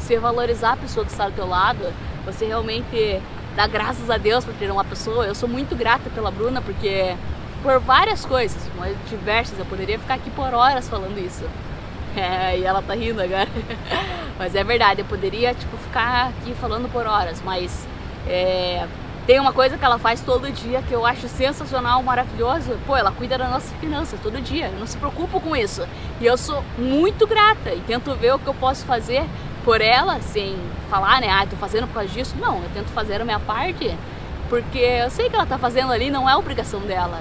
você valorizar a pessoa que está do teu lado, você realmente dar graças a Deus por ter uma pessoa. Eu sou muito grata pela Bruna porque por várias coisas, diversas, eu poderia ficar aqui por horas falando isso. É, e ela tá rindo agora. mas é verdade, eu poderia tipo ficar aqui falando por horas, mas é, tem uma coisa que ela faz todo dia que eu acho sensacional, maravilhoso. Pô, ela cuida da nossa finança todo dia. Eu não se preocupo com isso. E eu sou muito grata e tento ver o que eu posso fazer por ela, sem falar, né? Ah, tô fazendo por causa disso. Não, eu tento fazer a minha parte, porque eu sei que ela tá fazendo ali, não é obrigação dela.